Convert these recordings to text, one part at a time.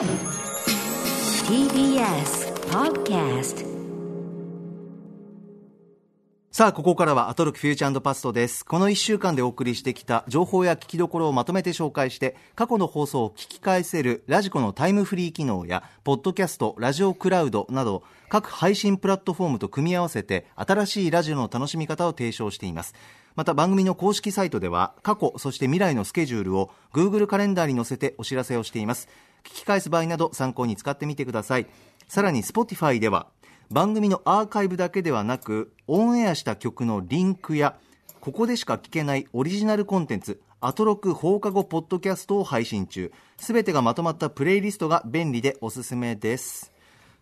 TBS Podcast さあ、ここからはアトロクフューチャーパストです。この1週間でお送りしてきた情報や聞きどころをまとめて紹介して、過去の放送を聞き返せるラジコのタイムフリー機能や、ポッドキャスト、ラジオクラウドなど、各配信プラットフォームと組み合わせて、新しいラジオの楽しみ方を提唱しています。また番組の公式サイトでは、過去、そして未来のスケジュールを Google カレンダーに載せてお知らせをしています。聞き返す場合など参考に使ってみてください。さらに Spotify では、番組のアーカイブだけではなくオンエアした曲のリンクやここでしか聞けないオリジナルコンテンツアトロク放課後ポッドキャストを配信中すべてがまとまったプレイリストが便利でおすすめです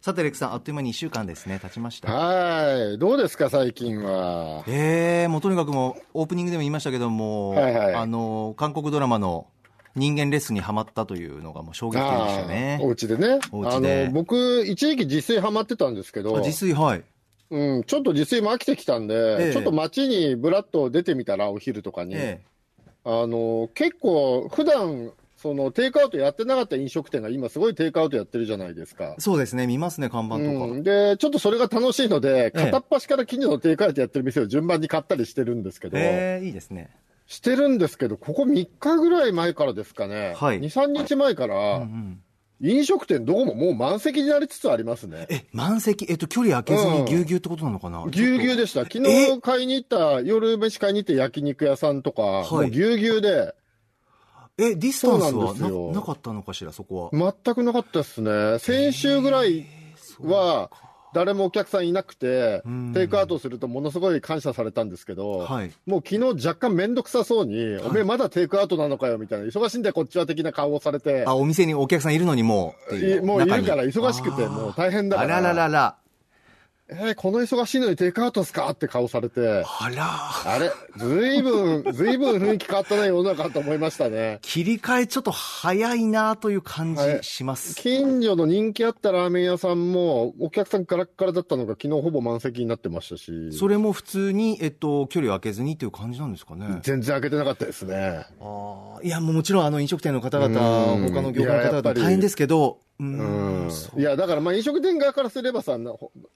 さてレクさんあっという間に1週間ですね経ちましたはい。どうですか、最近は？えー、もうとにかくもうオープニングでも言いましたけども、はいはいあの韓国ドラマの人間レッスンにはまったというのがもう衝撃的でしたね。お家でね。お家で。あの、僕、一時期自炊ハマってたんですけど、あ自炊はい。うん、ちょっと自炊も飽きてきたんで、ええ。ちょっと街にブラッと出てみたら、お昼とかに。えあの、結構、普段、その、テイクアウトやってなかった飲食店が今すごいテイクアウトやってるじゃないですか。え。そうですね。見ますね看板とか、うん、で、ちょっとそれが楽しいので、ええ。片っ端から近所のテイクアウトやってる店を順番に買ったりしてるんですけど、えー、いいですねしてるんですけど、ここ3日ぐらい前からですかね、はい。2、3日前から、うん飲食店どこももう満席になりつつありますね。え、満席、えっと、距離空けずにぎゅうぎゅうってことなのかな、ぎゅうぎゅうでした。昨日買いに行った、夜飯買いに行った焼肉屋さんとか、い。もうぎゅうぎゅうで、え、ディスタンスはんですよ。ななかったのかしら、そこは？全くなかったですね。先週ぐらいは、誰もお客さんいなくてうん、テイクアウトするとものすごい感謝されたんですけど、はいもう昨日若干めんどくさそうに、おめえまだテイクアウトなのかよみたいな、忙しいんだよこっちは的な顔をされて、あ、お店にお客さんいるのにもうもういるから忙しくて、もう大変だから。あらららら。えーこの忙しいのにテイクアウトっすか？って顔されて、あら。あれ、ずいぶん、ずいぶん雰囲気変わったね、世の中と思いましたね。切り替えちょっと早いなという感じはいします。近所の人気あったラーメン屋さんも、お客さんガラッガラだったのが昨日ほぼ満席になってましたし、それも普通に、えっと、距離を空けずにっていう感じなんですかね。全然開けてなかったですね。あーいや、もうもちろんあの飲食店の方々、うん他の業界の方々大変ですけど、ううんん。いや、だからまあ飲食店側からすればさ、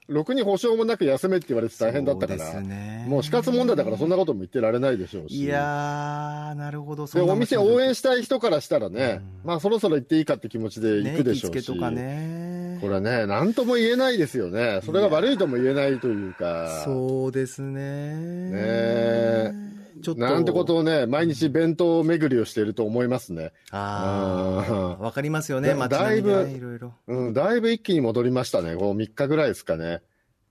ろくに保証もなく休めって言われて大変だったから、もう死活問題だからそんなことも言ってられないでしょうし。いやー、なるほど。で、お店応援したい人からしたらね、まあそろそろ行っていいかって気持ちで行くでしょうし。ね、とかね。これはね、なんとも言えないですよね。それが悪いとも言えないというか。そうですね。ねえちょっと。なんてことをね、毎日弁当巡りをしていると思いますね。ああ、わかりますよね、だ街並みいぶいろいろ。うん、だいぶ一気に戻りましたね。こう3日ぐらいですかね。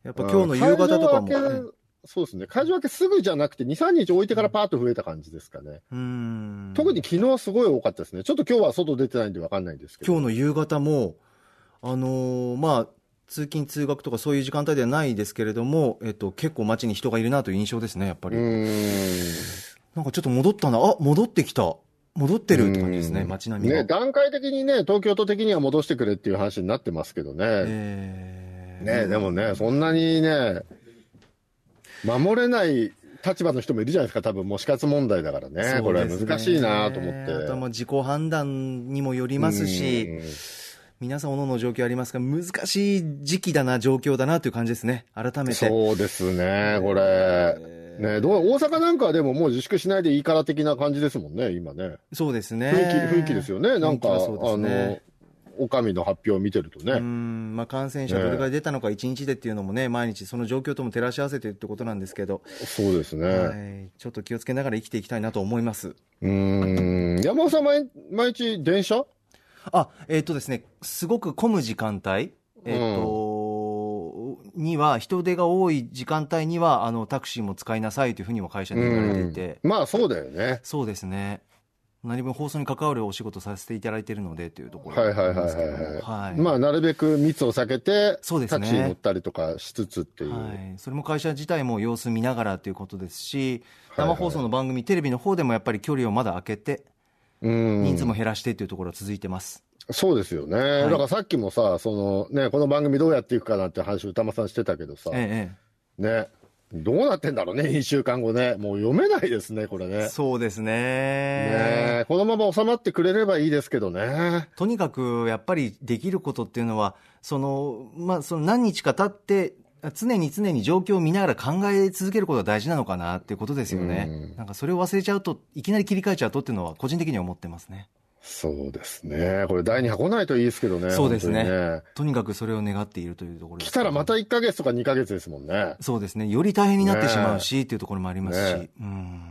やっぱ今日の夕方とかも。そうですね。会場明けすぐじゃなくて、2、3日置いてからパーッと増えた感じですかね。うん。特に昨日はすごい多かったですね。ちょっと今日は外出てないんでわかんないんですけど。今日の夕方も、あのーまあ、通勤通学とかそういう時間帯ではないですけれども、えっと、結構街に人がいるなという印象ですね、やっぱり。なんかちょっと戻ったな、あ、戻ってきた。戻ってるって感じですね、うん街並みが。ね、段階的にね、東京都的には戻してくれっていう話になってますけどね。えーね、でもね、そんなにね、守れない立場の人もいるじゃないですか、多分もう死活問題だからね。これは難しいなと思って。あとはもう自己判断にもよりますし、うん皆さん、おのおの状況ありますが、難しい時期だな、状況だなという感じですね、改めて。そうですね、これ。ね、どう大阪なんかはでももう自粛しないでいいから的な感じですもんね、今ね。そうですね。雰囲気、雰囲気ですよね。なんか、そうですねあの、お上の発表を見てるとうね。んまあ、感染者どれぐらい出たのか、1日でっていうのもね、毎日その状況とも照らし合わせてるってことなんですけど、そうですね。はい、ちょっと気をつけながら生きていきたいなと思います。うーん。山本さん毎、毎日電車？あ、えっ、とですね、すごく混む時間帯、えっ、と、には、人手が多い時間帯には、あの、タクシーも使いなさいというふうにも会社で言われていて、まあそうだよね。そうですね。何分放送に関わるお仕事させていただいているのでというところはいはいはいはいはい。はいまあなるべく密を避けて、そうですねタクシー乗ったりとかしつつっていう。はい、それも会社自体も様子見ながらということですし、はいはい生放送の番組、テレビの方でもやっぱり距離をまだ空けて、うん。人数も減らしてというところが続いてます。そうですよね。だからさっきもさ、そのね、この番組どうやっていくかなって話を歌間さんしてたけどさ、えええね。どうなってんだろうね、2週間後ね。もう読めないですね、これね。そうですね。ねえこのまま収まってくれればいいですけどね。とにかくやっぱりできることっていうのは、そのまあ、その何日か経って、常に常に状況を見ながら考え続けることが大事なのかなっていうことですよね。うんなんかそれを忘れちゃうと、いきなり切り替えちゃうとっていうのは、個人的には思ってますね。そうですね。これ第2波来ないといいですけどね。そうですね本当にとにかくそれを願っているというところです来たらまた1ヶ月とか2ヶ月ですもんね。そうですね。より大変になってしまうし、っていうところもありますし、ねうん。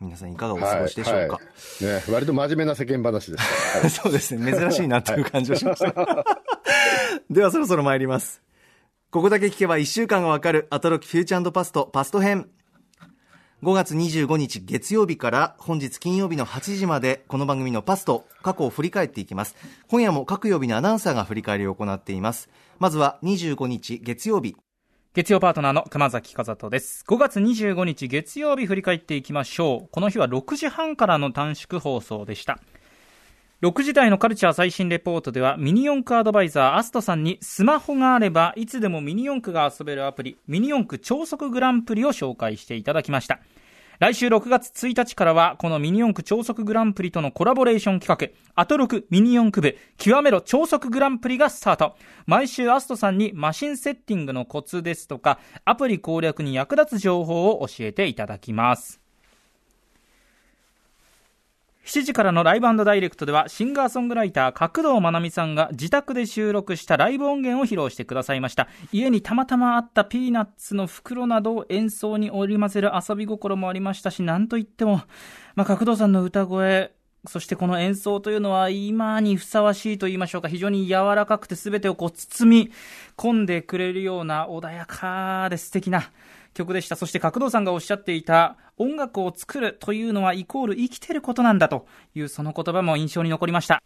皆さんいかがお過ごしでしょうか。はいはいね、割と真面目な世間話ですから。そうですね。珍しいなという感じがしました。ではそろそろ参ります。ここだけ聞けば1週間がわかるアトロキフューチャーパストパスト編。5月25日月曜日から本日金曜日の8時までこの番組のパスト過去を振り返っていきます。今夜も各曜日のアナウンサーが振り返りを行っています。まずは25日月曜日。月曜パートナーの熊崎和人です。5月25日月曜日振り返っていきましょう。この日は6時半からの短縮放送でした。6時台のカルチャー最新レポートではミニ四駆アドバイザーアストさんにスマホがあればいつでもミニ四駆が遊べるアプリミニ四駆超速グランプリを紹介していただきました。来週6月1日からはこのミニ四駆超速グランプリとのコラボレーション企画アトロクミニ四駆部極めろ超速グランプリがスタート毎週アストさんにマシンセッティングのコツですとかアプリ攻略に役立つ情報を教えていただきます7時からのライブダイレクトではシンガーソングライター角堂まなみさんが自宅で収録したライブ音源を披露してくださいました。家にたまたまあったピーナッツの袋などを演奏に織り交ぜる遊び心もありましたしなんといっても、まあ、角堂さんの歌声そしてこの演奏というのは今にふさわしいと言いましょうか。非常に柔らかくて全てをこう包み込んでくれるような穏やかで素敵な曲でした。そして角堂さんがおっしゃっていた音楽を作るというのはイコール生きてることなんだというその言葉も印象に残りました。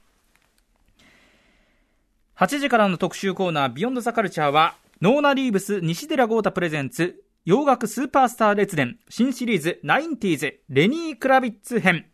8時からの特集コーナービヨンドザカルチャーはノーナ・リーブス西寺豪太プレゼンツ洋楽スーパースター列伝新シリーズ 90s レニー・クラビッツ編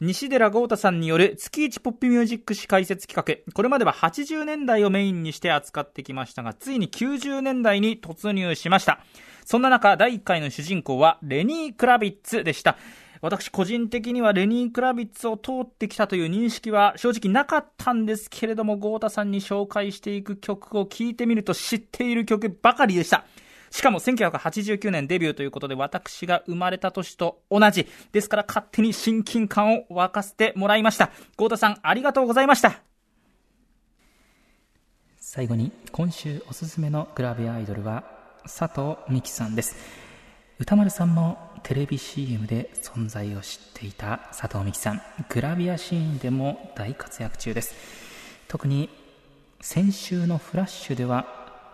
西寺豪太さんによる月一ポップミュージック誌解説企画。これまでは80年代をメインにして扱ってきましたが、ついに90年代に突入しました。そんな中、第1回の主人公はレニー・クラビッツでした。私個人的にはレニー・クラビッツを通ってきたという認識は正直なかったんですけれども、豪太さんに紹介していく曲を聴いてみると知っている曲ばかりでした。しかも1989年デビューということで私が生まれた年と同じ。ですから勝手に親近感を沸かせてもらいました。豪太さんありがとうございました。最後に今週おすすめのグラビアアイドルは佐藤美希さんです。歌丸さんもテレビ CM で存在を知っていた佐藤美希さん。グラビアシーンでも大活躍中です。特に先週のフラッシュでは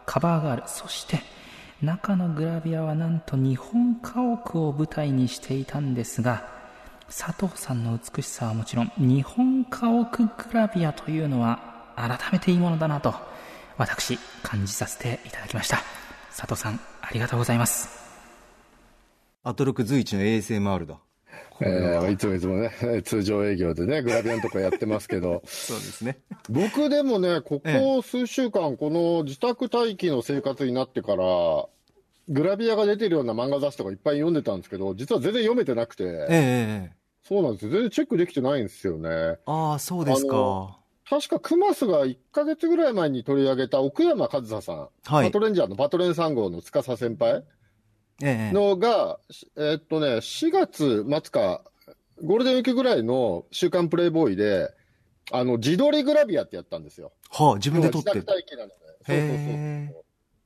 カバーガール、そして中のグラビアはなんと日本家屋を舞台にしていたんですが佐藤さんの美しさはもちろん日本家屋グラビアというのは改めていいものだなと私感じさせていただきました佐藤さんありがとうございますアトロク随一の ASMR だ。えーいつもいつもね、通常営業でね、グラビアのとこやってますけど、そうですね。僕でもね、ここ数週間、この自宅待機の生活になってから、グラビアが出てるような漫画雑誌とかいっぱい読んでたんですけど、実は全然読めてなくて、ええええそうなんですよ。全然チェックできてないんですよね。ああ、そうですか。確かクマスが1ヶ月ぐらい前に取り上げた奥山和沙さん、はいパトレンジャーのパトレン3号の司先輩ええのが、しえーっとね、4月末か、ゴールデンウィークぐらいの週刊プレイボーイで、あの、自撮りグラビアってやったんですよ。はあ、自分で撮ってそう。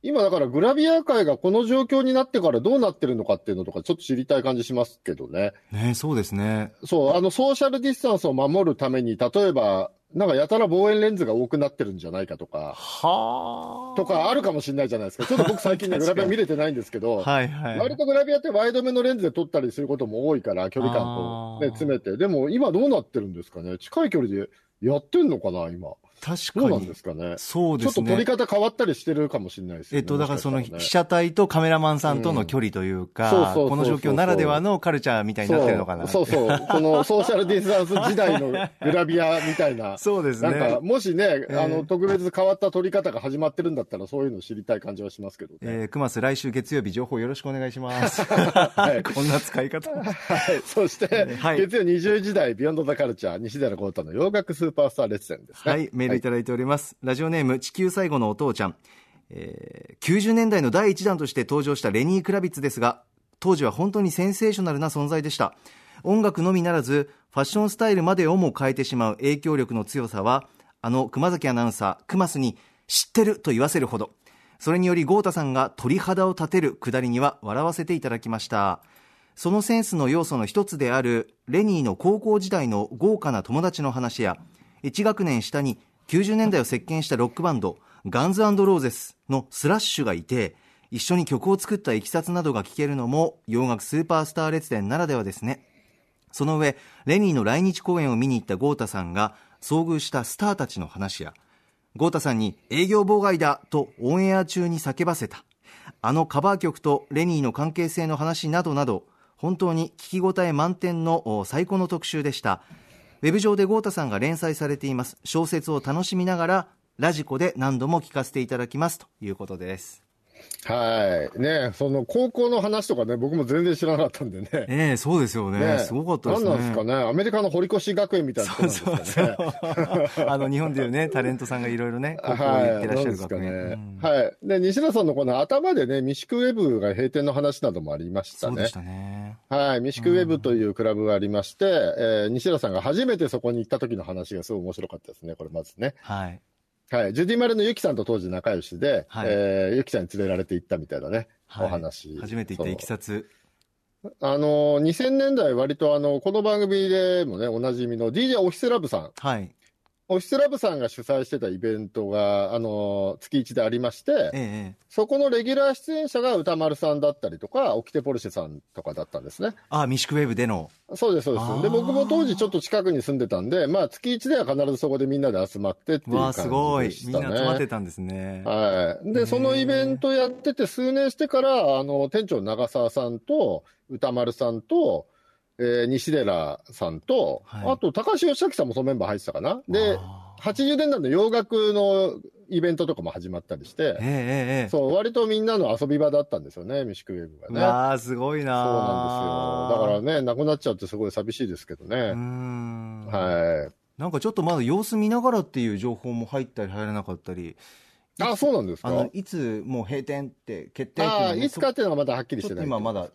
今だからグラビア界がこの状況になってからどうなってるのかっていうのとかちょっと知りたい感じしますけどね。ねそうですね。そう、あの、ソーシャルディスタンスを守るために、例えば、なんかやたら望遠レンズが多くなってるんじゃないかとか、はとかあるかもしれないじゃないですか。ちょっと僕最近ね、グラビア見れてないんですけど、はいはい。割とグラビアってワイドめのレンズで撮ったりすることも多いから、距離感と、ね、詰めて。でも今どうなってるんですかね近い距離でやってんのかな、今。確かどうなんにですかね。そうですねちょっと撮り方変わったりしてるかもしれないですよね。えっと、だからその被写体とカメラマンさんとの距離というか、この状況ならではのカルチャーみたいになってるのかな。そうそう。このソーシャルディスタンス時代のグラビアみたいな。そうですね。なんか、もしね、えーあの、特別変わった撮り方が始まってるんだったら、そういうの知りたい感じはしますけどね。えー、クマス来週月曜日情報よろしくお願いします。はいこんな使い方。はい。そして、はい月曜20時台、ビヨンドザカルチャー、西寺豪太の洋楽スーパースター列伝ですね。はい、メールいただいております。ラジオネーム、地球最後のお父ちゃん。えー90年代の第一弾として登場したレニー・クラビッツですが、当時は本当にセンセーショナルな存在でした。音楽のみならず、ファッションスタイルまでをも変えてしまう影響力の強さは、あの熊崎アナウンサー、クマスに知ってると言わせるほど。それにより豪太さんが鳥肌を立てるくだりには笑わせていただきました。そのセンスの要素の一つであるレニーの高校時代の豪華な友達の話や1学年下に90年代を席巻したロックバンドガンズローゼスのスラッシュがいて一緒に曲を作ったいきさつなどが聞けるのも洋楽スーパースター列伝ならではですね。その上レニーの来日公演を見に行った豪太さんが遭遇したスターたちの話や豪太さんに営業妨害だとオンエア中に叫ばせた。あのカバー曲とレニーの関係性の話などなど本当に聞き応え満点の最高の特集でした。ウェブ上で豪太さんが連載されています。小説を楽しみながらラジコで何度も聞かせていただきます。ということです。はい。ね、その高校の話とかね、僕も全然知らなかったんでね。ええそうですよねねすごかったですね何なんですかね。アメリカの堀越学園みたいなとこなんですかね。あの日本でいうね タレントさんがいろいろね高校はい、行ってらっしゃる学園、ねうん。はい。で、西田さんのこの頭でね、ミシクウェブが閉店の話などもありましたねそうでし。たねはい。ミシクウェブというクラブがありまして、えー西田さんが初めてそこに行った時の話がすごい面白かったですね。これまずね。はいはい。ジュディマレのユキさんと当時仲良しで、はいえーユキさんに連れられて行ったみたいなね、はいお話。初めて行ったいきさつあの、2000年代割とあの、この番組でもね、おなじみの DJ オフィスラブさん。はいオフィスラブさんが主催してたイベントが、あの、月1でありまして、ええそこのレギュラー出演者が歌丸さんだったりとか、オキテポルシェさんとかだったんですね。あミシクウェーブでのそうです、そうです。で、僕も当時ちょっと近くに住んでたんで、まあ月1では必ずそこでみんなで集まってっていうわあ感じでしたね。すごいみんな集まってたんですねはい。で、そのイベントやってて数年してから、あの、店長長澤さんと、歌丸さんと、えー西寺さんと、はいあと高橋義明さんもそのメンバー入ってたかな。で、あー80年代の洋楽のイベントとかも始まったりして、ええええええそう、割とみんなの遊び場だったんですよね、ミシクウェーブがね。わあすごいそうななんですよ。だからね、なくなっちゃってすごい寂しいですけどうーね。んはい。なんかちょっとまだ様子見ながらっていう情報も入ったり入らなかったりあ、そうなんですか？あのいつもう閉店って決定っていうのああ、いつかっていうのはまだはっきりちょってない今まだ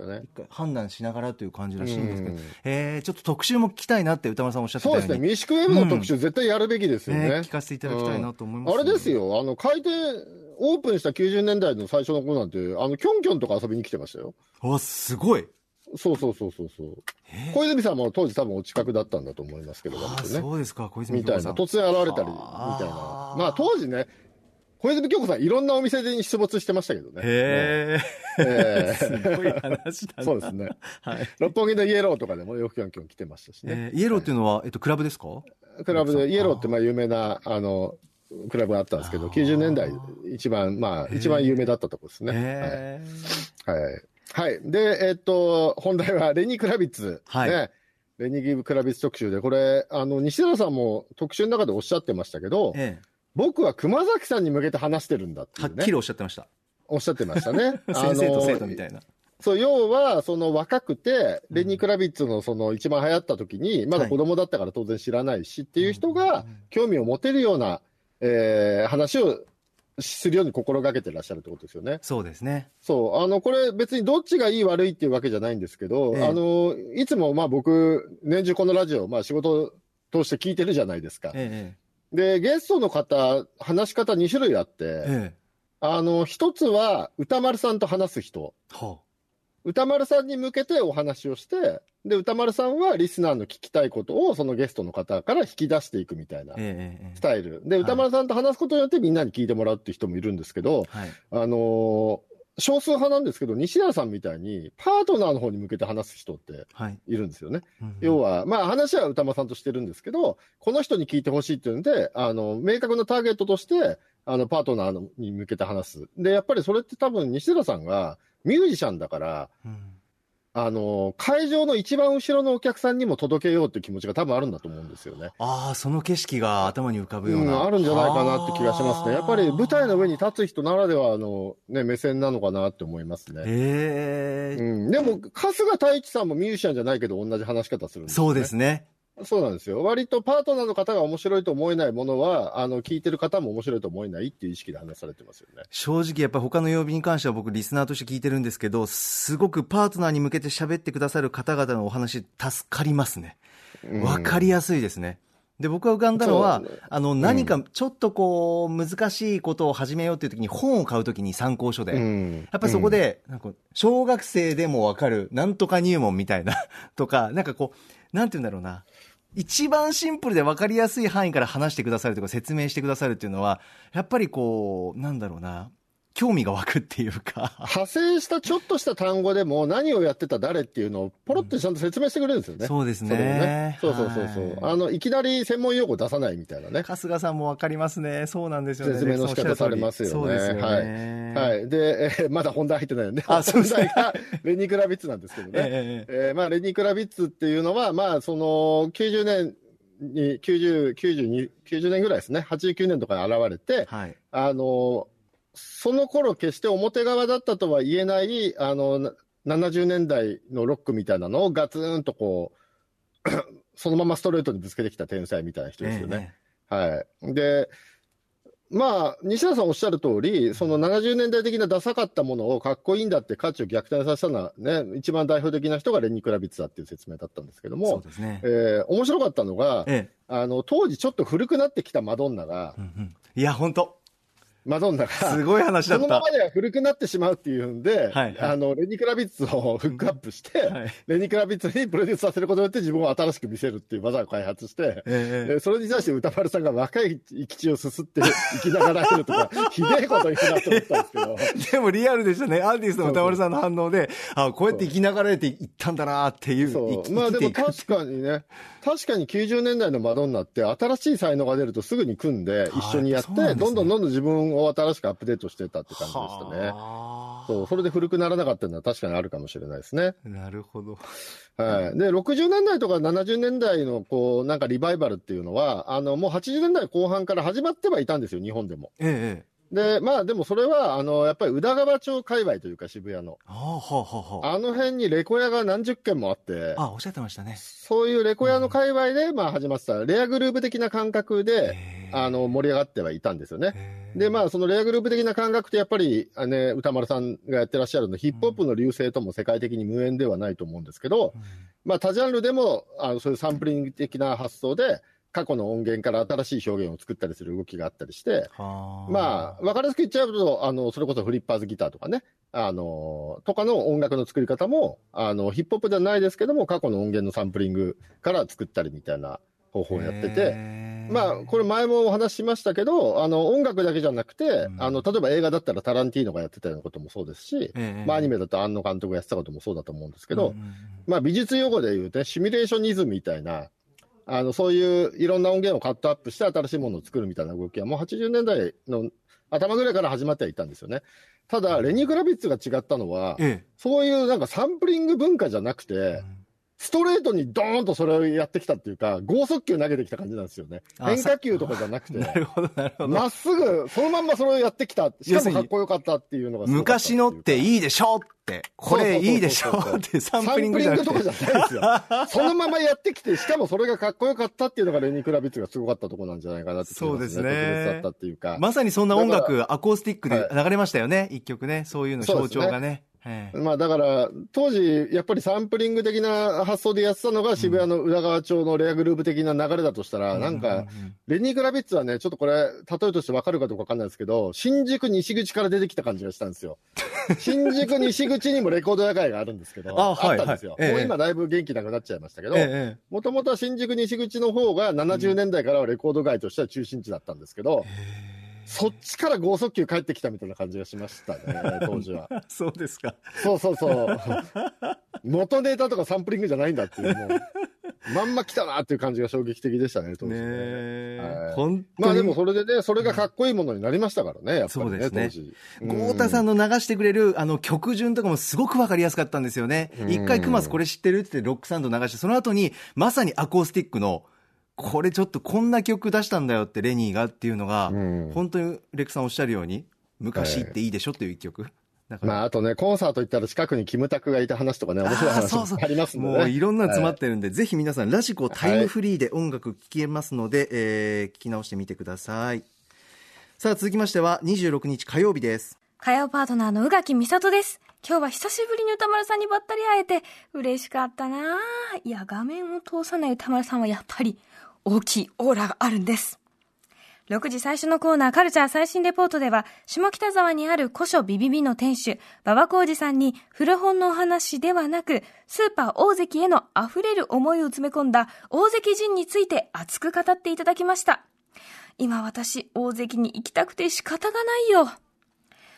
判断しながらという感じらしいんですけどうん、えーちょっと特集も聞きたいなって歌丸さんおっしゃってたようにそうですね、ミシクウェブの特集絶対やるべきですよね。ね聞かせていただきたいなと思います、あれですよ、あの、開店、オープンした90年代の最初の頃なんて、あの、キョンキョンとか遊びに来てましたよ。わすごいそうそうそうそうそう。えー小泉さんも当時多分お近くだったんだと思いますけど、ね。そうですか小泉みたいな。突然現れたり、みたいな。はあまあ当時ね、小泉京子さんいろんなお店で出没してましたけどね。へえええすごい話だなそうですね。はい六本木のイエローとかでもよくキョンキョン来てましたしね。えーイエローっていうのは、えっと、クラブですか？クラブで、イエローってまあ有名な、あの、クラブがあったんですけど、90年代一番、まあ、一番有名だったとこですね。はい。はい。で、えっと、本題はレニー・クラビッツ。はいね。レニー・ギブ・クラビッツ特集で、これ、あの、西田さんも特集の中でおっしゃってましたけど、ええ僕は熊崎さんに向けて話してるんだっていうね。はっきりおっしゃってました。おっしゃってましたね。先生と生徒みたいな。な。そう、要は、その若くて、レニー・クラビッツのその一番流行った時に、まだ子供だったから当然知らないしっていう人が興味を持てるような、えー話をするように心がけてらっしゃるってことですよね。そうですね。そう。あの、これ別にどっちがいい悪いっていうわけじゃないんですけど、ええあの、いつもまあ僕、年中このラジオ、まあ仕事通して聞いてるじゃないですか。えで、ゲストの方、話し方2種類あって、えええあの、一つは歌丸さんと話す人。は歌丸さんに向けてお話をして、で、歌丸さんはリスナーの聞きたいことをそのゲストの方から引き出していくみたいなあ、ええええスタイル。で、はい歌丸さんと話すことによってみんなに聞いてもらうっていう人もいるんですけど、はい。あのー少数派なんですけど、西田さんみたいに、パートナーの方に向けて話す人ってはい。いるんですよね。うん要は、まあ話は歌間さんとしてるんですけど、この人に聞いてほしいっていうんで、あの、明確なターゲットとして、あの、パートナーに向けて話す。で、やっぱりそれって多分西田さんがミュージシャンだから、うんあの、会場の一番後ろのお客さんにも届けようっていう気持ちが多分あるんだと思うんですよね。ああ、その景色が頭に浮かぶよううん、な。あるんじゃないかなって気がしますね。やっぱり舞台の上に立つ人ならではの、ね、目線なのかなって思いますね。ええうん、でも、春日太一さんもミュージシャンじゃないけど同じ話し方するんですよね。そうですね。そうなんですよ。割とパートナーの方が面白いと思えないものは、あの、聞いてる方も面白いと思えないっていう意識で話されてますよね。正直やっぱり他の曜日に関しては僕リスナーとして聞いてるんですけど、すごくパートナーに向けて喋ってくださる方々のお話助かりますね。うんわかりやすいですね。で、僕が浮かんだのは、あの、何かちょっとこう、難しいことを始めようっていう時に本を買う時に参考書で、うんやっぱりそこで、なんか、小学生でもわかる、なんとか入門みたいな、とか、なんかこう、なんて言うんだろうな。一番シンプルで分かりやすい範囲から話してくださるとか説明してくださるっていうのは、やっぱりこう、なんだろうな、興味が湧くっていうか。派生したちょっとした単語でも何をやってた誰っていうのをポロってちゃんと説明してくれるんですよね。そうですそれをね。そうそうそうそう。はいあの、いきなり専門用語出さないみたいなね。春日さんも分かりますね。そうなんですよね。説明の仕方されますよねそうですよね。はい。で、えーまだ本題入ってないよね。あそうですねがレニー・クラビッツなんですけどね。えええええーまあ、レニー・クラビッツっていうのは、まあ、その、90年に、90、92、90年ぐらいですね。89年とかに現れて、はい。あの、その頃決して表側だったとは言えない、あの、な70年代のロックみたいなのをガツンとこう、そのままストレートにぶつけてきた天才みたいな人ですよね。はい。で、まあ、西田さんおっしゃる通り、その70年代的なダサかったものをかっこいいんだって価値を逆転させたのはね、一番代表的な人がレニー・クラビッツだっていう説明だったんですけどええそうも、ですねえ。ー面白かったのが、ええ。あの、当時ちょっと古くなってきたマドンナがう、んうんいや、本当マドンナが、すごい話だったそのまま。では古くなってしまうっていうんで、はいはいあの、レニー・クラビッツをフックアップして、はいレニー・クラビッツにプロデュースさせることによって自分を新しく見せるっていう技を開発して、えええーそれに対して歌丸さんが若い生き血をすすって生きながらえるとか、ひでえこと言うなと思ったんですけど、でもリアルでしたね。アーティストの歌丸さんの反応で、あこうやって生きながらえていったんだなっていう。そう。まあでも確かにね、確かに90年代のマドンナって新しい才能が出るとすぐに組んで一緒にやって、ねどんどんどんどん自分を新しくアップデートしてたって感じでしたね。はあそう、それで古くならなかったのは確かにあるかもしれないですね。なるほど。はい。で、60年代とか70年代のこう、なんかリバイバルっていうのは、あの、もう80年代後半から始まってはいたんですよ、日本でも。ええええ。で、まあでもそれは、あの、やっぱり宇田川町界隈というか渋谷の。はあはあはあはあ。あの辺にレコヤが何十軒もあって、あ、おっしゃってましたね。そういうレコヤの界隈で、まあ始まってた、レアグループ的な感覚で、へえあの、盛り上がってはいたんですよね。で、まあ、そのレアグループ的な感覚ってやっぱり、あね、歌丸さんがやってらっしゃるの、ヒップホップの流星とも世界的に無縁ではないと思うんですけど、うん。まあ、他ジャンルでも、あの、そういうサンプリング的な発想で、過去の音源から新しい表現を作ったりする動きがあったりして、はあ。まあ、わかりやすく言っちゃうと、あの、それこそフリッパーズギターとかね、あの、とかの音楽の作り方も、あの、ヒップホップではないですけども、過去の音源のサンプリングから作ったりみたいな方法をやってて、まあ、これ前もお話ししましたけど、あの、音楽だけじゃなくて、うん。あの、例えば映画だったらタランティーノがやってたようなこともそうですし、ええまあ、アニメだと庵野監督がやってたこともそうだと思うんですけど、うんうんうん。まあ、美術用語で言うと、シミュレーショニズムみたいな、あの、そういういろんな音源をカットアップして新しいものを作るみたいな動きは、もう80年代の頭ぐらいから始まってはいたんですよね。ただ、レニー・グラビッツが違ったのは、えそういうなんかサンプリング文化じゃなくてえ、ストレートにドーンとそれをやってきたっていうか、剛速球投げてきた感じなんですよね。あ変化球とかじゃなくて。なるほど、なるほど。まっすぐ、そのまんまそれをやってきた。しかもかっこよかったっていうのが昔のっていいいでしょって、これいいでしょってサンプリングじゃなくてサンプリングとかじゃないですよ。そのままやってきて、しかもそれがかっこよかったっていうのがレニー・クラビッツがすごかったところなんじゃないかなって気がしまそうですねだったっていうか。まさにそんな音だ楽、アコースティックで流れましたよね、一曲ね。そういうの象徴がね。ええ。まあだから、当時、やっぱりサンプリング的な発想でやってたのが渋谷の宇田川町のレアグループ的な流れだとしたら、なんか、レニー・クラビッツはね、ちょっとこれ、例えとしてわかるかどうかわかんないですけど、新宿西口から出てきた感じがしたんですよ。新宿西口にもレコード屋街があるんですけど、あはいったんですよ。もう今だいぶ元気なくなっちゃいましたけど、もともとは新宿西口の方が70年代からはレコード街としては中心地だったんですけど、そっちから剛速球帰ってきたみたいな感じがしましたね、当時は。そうですか。そうそうそう。元ネタとかサンプリングじゃないんだっていう、もう、まんま来たなっていう感じが衝撃的でしたね、当時ねね。えは。まあでもそれでね、それがかっこいいものになりましたからね、やっぱりね、そうですね当時。豪太さんの流してくれるあの曲順とかもすごくわかりやすかったんですよね。うん一回、クマスこれ知ってるって言ってロックサウンド流して、その後にまさにアコースティックの、これちょっとこんな曲出したんだよってレニーがっていうのが、うん本当にレクさんおっしゃるように、昔っていいでしょっていう一曲。だからまあ、あとね、コンサート行ったら近くにキムタクがいた話とかね、面白い話そうそうもありますんでね。もういろんなの詰まってるんで、ぜひ皆さん、ラジコタイムフリーで音楽聴けますので、えー聞き直してみてください。さあ、続きましては、26日火曜日です。火曜パートナーの宇垣美里です。今日は久しぶりに歌丸さんにばったり会えて嬉しかったなあいや、画面を通さない歌丸さんはやっぱり大きいオーラがあるんです。6時最初のコーナーカルチャー最新レポートでは、下北沢にある古書ビビビの店主、馬場浩二さんに古本のお話ではなく、スーパー大関への溢れる思いを詰め込んだ大関陣について熱く語っていただきました。今私、大関に行きたくて仕方がないよ。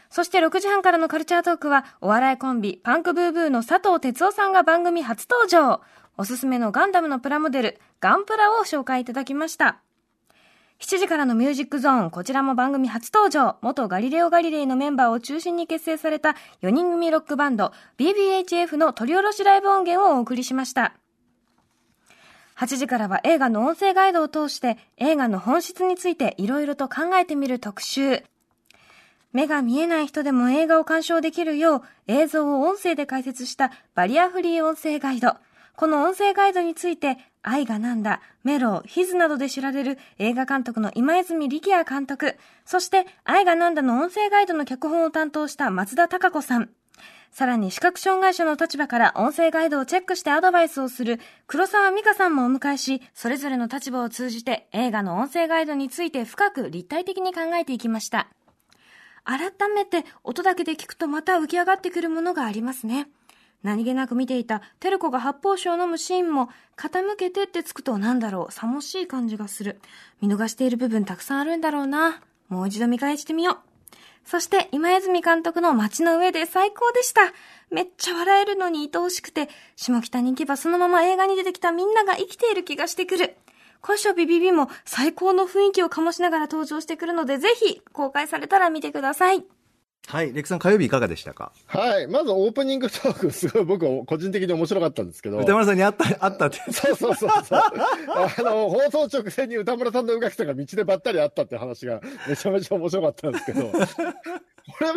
そして6時半からのカルチャートークは、お笑いコンビ、パンクブーブーの佐藤哲夫さんが番組初登場。おすすめのガンダムのプラモデル、ガンプラを紹介いただきました。7時からのミュージックゾーン、こちらも番組初登場、元ガリレオ・ガリレイのメンバーを中心に結成された4人組ロックバンド、BBHF の取り下ろしライブ音源をお送りしました。8時からは映画の音声ガイドを通して映画の本質についていろいろと考えてみる特集。目が見えない人でも映画を鑑賞できるよう映像を音声で解説したバリアフリー音声ガイド。この音声ガイドについて愛がなんだ、メロ、ヒズなどで知られる映画監督の今泉力也監督、そして愛がなんだの音声ガイドの脚本を担当した松田孝子さん。さらに視覚障害者の立場から音声ガイドをチェックしてアドバイスをする黒沢美香さんもお迎えし、それぞれの立場を通じて映画の音声ガイドについて深く立体的に考えていきました。改めて音だけで聞くとまた浮き上がってくるものがありますね。何気なく見ていたテルコが発泡酒を飲むシーンも傾けてってつくとなんだろう、さもしい感じがする。見逃している部分たくさんあるんだろうな。もう一度見返してみよう。そして、今泉監督の街の上で最高でした。めっちゃ笑えるのに愛おしくて、下北に行けばそのまま映画に出てきたみんなが生きている気がしてくる。今週ビビビも最高の雰囲気を醸しながら登場してくるので、ぜひ公開されたら見てください。はい、レクさん火曜日いかがでしたか？はい。まずオープニングトーク、すごい僕は個人的に面白かったんですけど。歌丸さんに会った、会ったって。そうそうそうそう。あの、放送直前に歌村さんと宇垣さんが道でばったり会ったって話がめちゃめちゃ面白かったんですけど、これは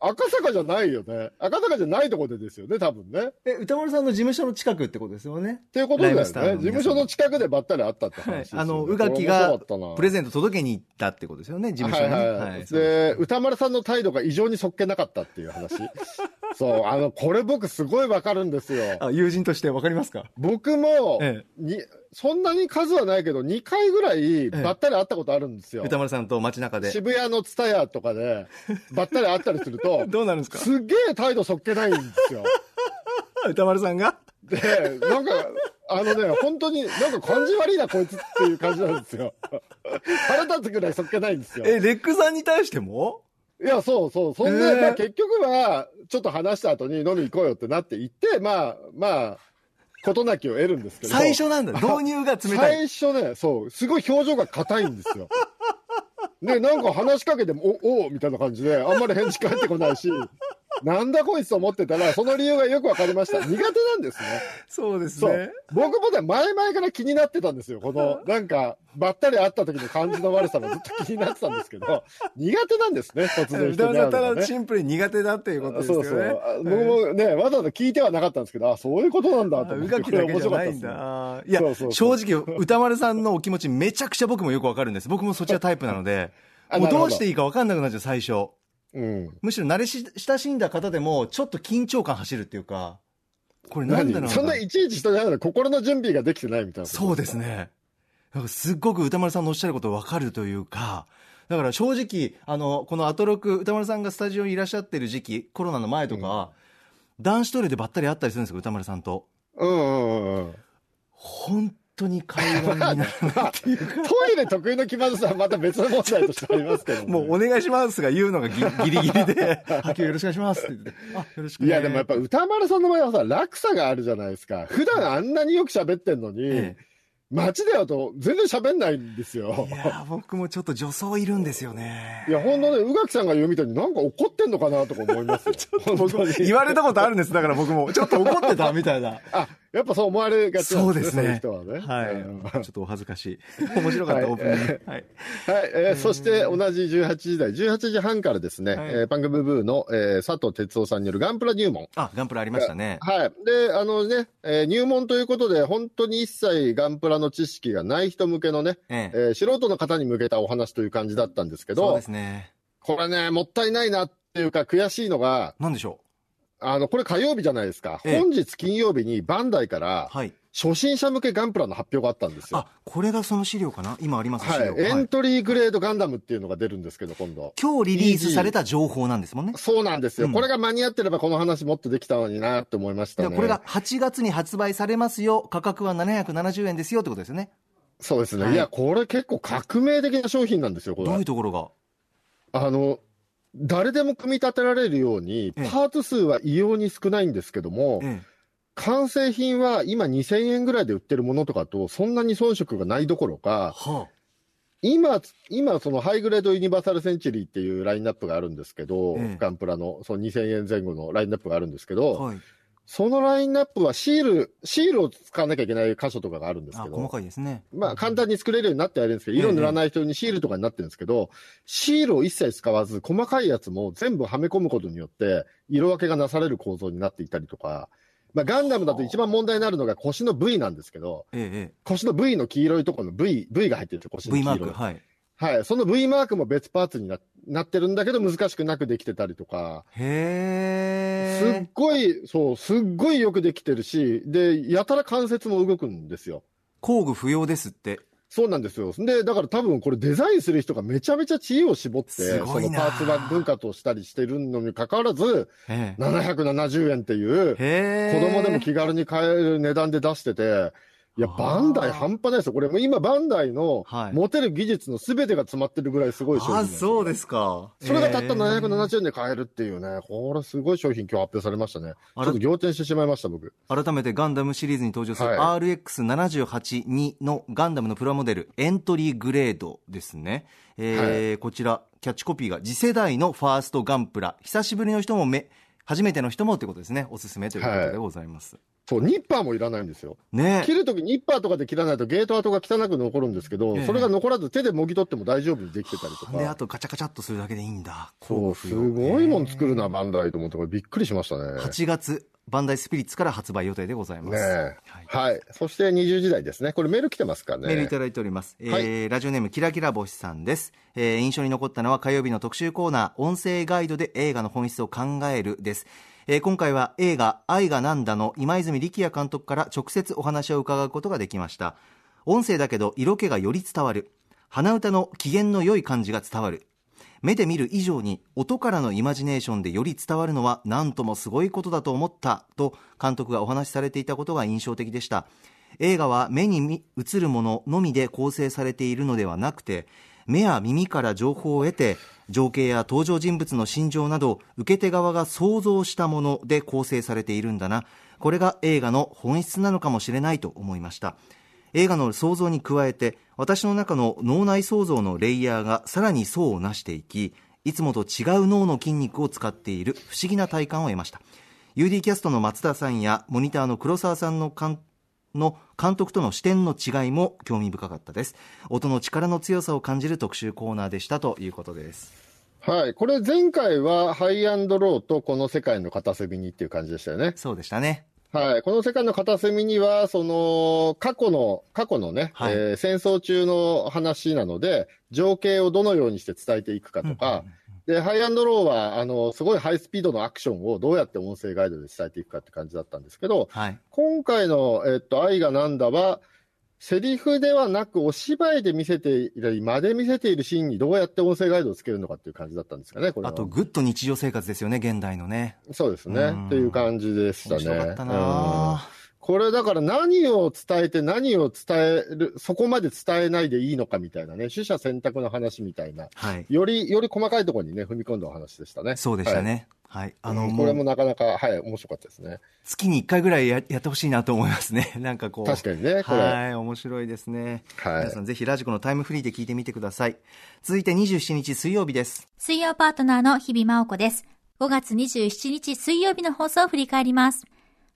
赤坂じゃないよね。赤坂じゃないとこでですよね、多分ね。え、歌丸さんの事務所の近くってことですよね。っていうことだよね。事務所の近くでばったり会ったって話ですよ、ねあの、宇垣がプレゼント届けに行ったってことですよね、事務所に。はいはいはい。で、歌丸さんの態度が異常にそっけなかったっていう話。そう、あの、これ僕すごいわかるんですよ。あ、友人としてわかりますか？僕も、ええに、そんなに数はないけど、2回ぐらいばったり会ったことあるんですよ。歌丸さんと街中で。渋谷のツタヤとかで、ばったり会ったりすると、どうなるんですか？すっげえ態度そっけないんですよ。歌丸さんが？で、なんか、あのね、本当に、なんか感じ悪いな、こいつっていう感じなんですよ。腹立つぐらいそっけないんですよ。え、レックさんに対しても？いや、そうそう。そんで、へーまあ結局は、ちょっと話した後に飲み行こうよってなって行って、まあ、まあ、事なきを得るんですけど。最初なんだ。導入が冷たい。最初ね、そう、すごい表情が硬いんですよ。で、なんか話しかけても、お、おみたいな感じで、あんまり返事返ってこないし、なんだこいつと思ってたら、その理由がよくわかりました。苦手なんですね。そうですそうね。。僕もね、前々から気になってたんですよ。この、なんか、ばったり会った時の感じの悪さがずっと気になってたんですけど、苦手なんですね、突然人に会うのがね。だシンプルに苦手だっていうことですよね。そうそう。あ僕もね、わざわざ聞いてはなかったんですけど、あ、そういうことなんだとあ思って。うがきだけじゃないんだ。いや正直、歌丸さんのお気持ちめちゃくちゃ僕もよくわかるんです。僕もそっちらタイプなので、もうどうしていいかわかんなくなっちゃう、最初。うん。むしろ慣れし親しんだ方でも、ちょっと緊張感走るっていうか、これなんだろう何？そんないちいち人に会うのに心の準備ができてないみたいな。そうです。ね。すっごく歌丸さんのおっしゃることわかるというか、だから正直、あの、このアトロク、歌丸さんがスタジオにいらっしゃってる時期、コロナの前とかは、男子トイレでばったり会ったりするんですよ、歌丸さんと。うんうんうんうん。本当に会話にならないっていうか。トイレ得意の気まずさはまた別の問題としてありますけど、ね、もうお願いしますが言うのがギギリギリで、あ、今日よろしくお願いしますって言って、あ、よろしく、ね、いや、でもやっぱ歌丸さんの場合はさ、落差があるじゃないですか。普段あんなによく喋ってんのに、ええ街で会うと全然喋んないんですよ。いや僕もちょっと女装いるんですよね。いや、ほんとね、宇垣さんが言うみたいになんか怒ってんのかなとか思いますよ。ちょっと僕も言われたことあるんです。だから僕も、ちょっと怒ってたみたいな。あ、やっぱそう思われがちなんですね。そうですね。人はね。はい、うん。ちょっとお恥ずかしい。面白かった、オープニング。はい。はい、えー、そして同じ18時台、18時半からですね、はい、えー、パンクブブーの、えー、佐藤哲夫さんによるガンプラ入門。あ、ガンプラありましたね。はい。で、あのね、えー、入門ということで、本当に一切ガンプラの知識がない人向けのね、えええー、素人の方に向けたお話という感じだったんですけど、そうですね。これね、もったいないなっていうか悔しいのが、なんでしょう？あの、これ火曜日じゃないですか。ええ、本日金曜日にバンダイから、はい。初心者向けガンプラの発表があったんですよ。あ、これがその資料かな？今ありますはい。エントリーグレードガンダムっていうのが出るんですけど、今度。今日リリースされた情報なんですもんね。そうなんですよ、うん、これが間に合ってればこの話もっとできたのになって思いましたね。これが8月に発売されますよ。価格は770円ですよってことですよね。そうですね。はい、いや、これ結構革命的な商品なんですよ、これ。どういうところが？あの、誰でも組み立てられるように、パーツ数は異様に少ないんですけども、ええ。完成品は今2000円ぐらいで売ってるものとかとそんなに遜色がないどころか、はあ、今、今そのハイグレードユニバーサルセンチュリーっていうラインナップがあるんですけど、ええ、ガンプラのその2000円前後のラインナップがあるんですけど、はい、そのラインナップはシール、シールを使わなきゃいけない箇所とかがあるんですけど。細かいですね。まあ簡単に作れるようになってはいるんですけど、色塗らない人にシールとかになってるんですけど、シールを一切使わず、細かいやつも全部はめ込むことによって、色分けがなされる構造になっていたりとか、まあ、ガンダムだと一番問題になるのが腰の部位なんですけど、ええ、腰の部位の黄色いところの部位、部位が入ってるんですよ、腰の黄色い。V マーク、はい。はい。その V マークも別パーツにななってるんだけど、難しくなくできてたりとか。へすっごい、そう、すっごいよくできてるし、で、やたら関節も動くんですよ。工具不要ですって。そうなんですよ。で、だから多分これデザインする人がめちゃめちゃ知恵を絞って、そのパーツは文化としたりしてるのに関わらず、770円っていう、子供でも気軽に買える値段で出してて、いや、バンダイ半端ないですよ。これ、今、バンダイの持てる技術の全てが詰まってるぐらいすごい商品、あ、そうですか。それがたった770円で買えるっていうね、これすごい商品今日発表されましたね。ちょっと仰天してしまいました、僕。改めてガンダムシリーズに登場する RX782 のガンダムのプラモデル、エントリーグレードですね。えー、はい、こちら、キャッチコピーが次世代のファーストガンプラ。久しぶりの人もめ、初めての人もってことですね。おすすめということでございます。はいそう、ニッパーもいらないんですよ。ね切るときニッパーとかで切らないとゲート跡が汚く残るんですけど、それが残らず手でもぎ取っても大丈夫にできてたりとか。で、あとガチャガチャっとするだけでいいんだ。そう、すごいもん作るな、バンダイと思って、これびっくりしましたね。8月、バンダイスピリッツから発売予定でございます。ねはい、はい。そして20時代ですね。これメール来てますかね。メールいただいております。はい、えー、ラジオネームキラキラ星さんです。えー、印象に残ったのは火曜日の特集コーナー、音声ガイドで映画の本質を考えるです。えー、今回は映画「愛がなんだ」の今泉力也監督から直接お話を伺うことができました。音声だけど色気がより伝わる。鼻歌の機嫌の良い感じが伝わる。目で見る以上に音からのイマジネーションでより伝わるのは何ともすごいことだと思ったと監督がお話しされていたことが印象的でした。映画は目に映るもののみで構成されているのではなくて目や耳から情報を得て情景や登場人物の心情など受け手側が想像したもので構成されているんだな。これが映画の本質なのかもしれないと思いました。映画の想像に加えて私の中の脳内想像のレイヤーがさらに層をなしていきいつもと違う脳の筋肉を使っている不思議な体感を得ました。UD キャストの松田さんやモニターの黒沢さんの監の監督との視点の違いも興味深かったです音の力の強さを感じる特集コーナーでしたということですはい。これ前回はハイアンドローとこの世界の片隅にっていう感じでしたよね。そうでしたね。はい。この世界の片隅には、その、過去の、過去のね、はい、えー、戦争中の話なので、情景をどのようにして伝えていくかとか、うんうんうんで、ハイアンドローは、あの、すごいハイスピードのアクションをどうやって音声ガイドで伝えていくかって感じだったんですけど、はい、今回の、えっと、愛がなんだは、セリフではなく、お芝居で見せている、間で見せているシーンにどうやって音声ガイドをつけるのかっていう感じだったんですかね、これあと、ぐっと日常生活ですよね、現代のね。そうですね。っていう感じでしたね。面白かったな、これだから何を伝えて何を伝える、そこまで伝えないでいいのかみたいなね、取捨選択の話みたいな、はい。より、より細かいところにね、踏み込んだお話でしたね。そうでしたね。はい。はい。あの、うんこれもなかなか、はい、面白かったですね。月に1回ぐらいややってほしいなと思いますね。なんかこう。確かにねこれはい。面白いですね。はい皆さんぜひラジコのタイムフリーで聞いてみてください。続いて27日水曜日です。水曜パートナーの日々真央子です。5月27日水曜日の放送を振り返ります。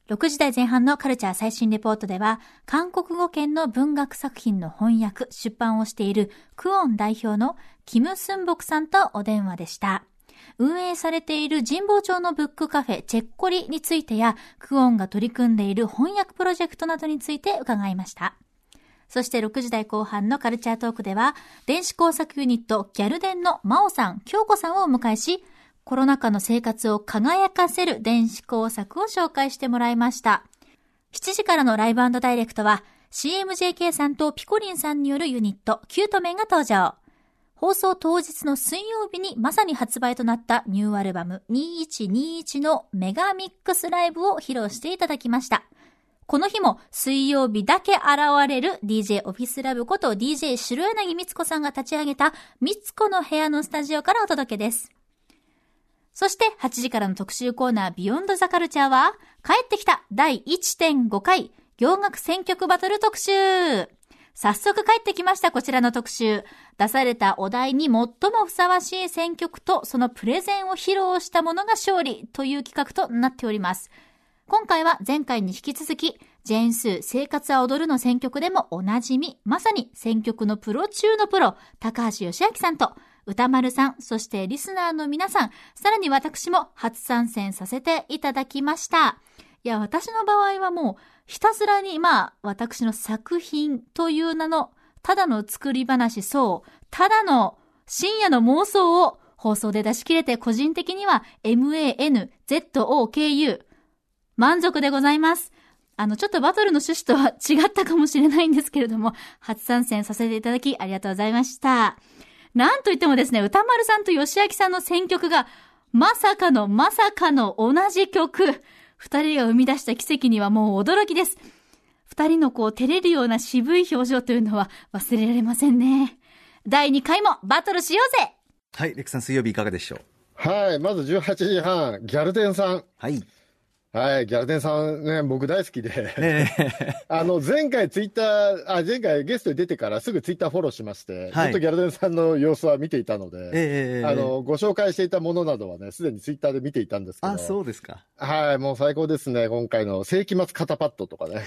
6時台前半のカルチャー最新レポートでは、韓国語圏の文学作品の翻訳、出版をしているクオン代表のキム・スンボクさんとお電話でした。運営されている神保町のブックカフェチェッコリについてや、クオンが取り組んでいる翻訳プロジェクトなどについて伺いました。そして6時台後半のカルチャートークでは、電子工作ユニットギャルデンの真央さん、京子さんをお迎えし、コロナ禍の生活を輝かせる電子工作を紹介してもらいました。7時からのライブダイレクトは、CMJK さんとピコリンさんによるユニット、キュートメンが登場。放送当日の水曜日にまさに発売となったニューアルバム2121のメガミックスライブを披露していただきました。この日も水曜日だけ現れる DJ オフィスラブこと DJ 白柳光子さんが立ち上げた光子の部屋のスタジオからお届けです。そして8時からの特集コーナービヨンドザカルチャーは帰ってきた第1.5回洋楽選曲バトル特集早速帰ってきましたこちらの特集。出されたお題に最もふさわしい選曲とそのプレゼンを披露したものが勝利という企画となっております。今回は前回に引き続き、ジェーンスー生活は踊るの選曲でもおなじみ、まさに選曲のプロ中のプロ、高橋義明さんと、歌丸さん、そしてリスナーの皆さん、さらに私も初参戦させていただきました。いや、私の場合はもう、ひたすらに、まあ、私の作品という名の、ただの作り話、そう、ただの深夜の妄想を放送で出し切れて個人的には MANZOKU 満足でございます。あの、ちょっとバトルの趣旨とは違ったかもしれないんですけれども、初参戦させていただきありがとうございました。なんといってもですね、歌丸さんと吉明さんの選曲が、まさかのまさかの同じ曲。二人が生み出した奇跡にはもう驚きです。二人のこう、照れるような渋い表情というのは忘れられませんね。第2回もバトルしようぜはい。レクさん水曜日いかがでしょう？はい。まず18時半、ギャルデンさん。はい。はい。ギャルデンさんね、僕大好きで。え あの、前回ツイッター、あ、前回ゲストに出てからすぐツイッターフォローしまして、はいずっとギャルデンさんの様子は見ていたので、ええあの、ご紹介していたものなどはね、すでにツイッターで見ていたんですけど。あ、そうですか。はい、もう最高ですね、今回の世紀末肩パッドとかね。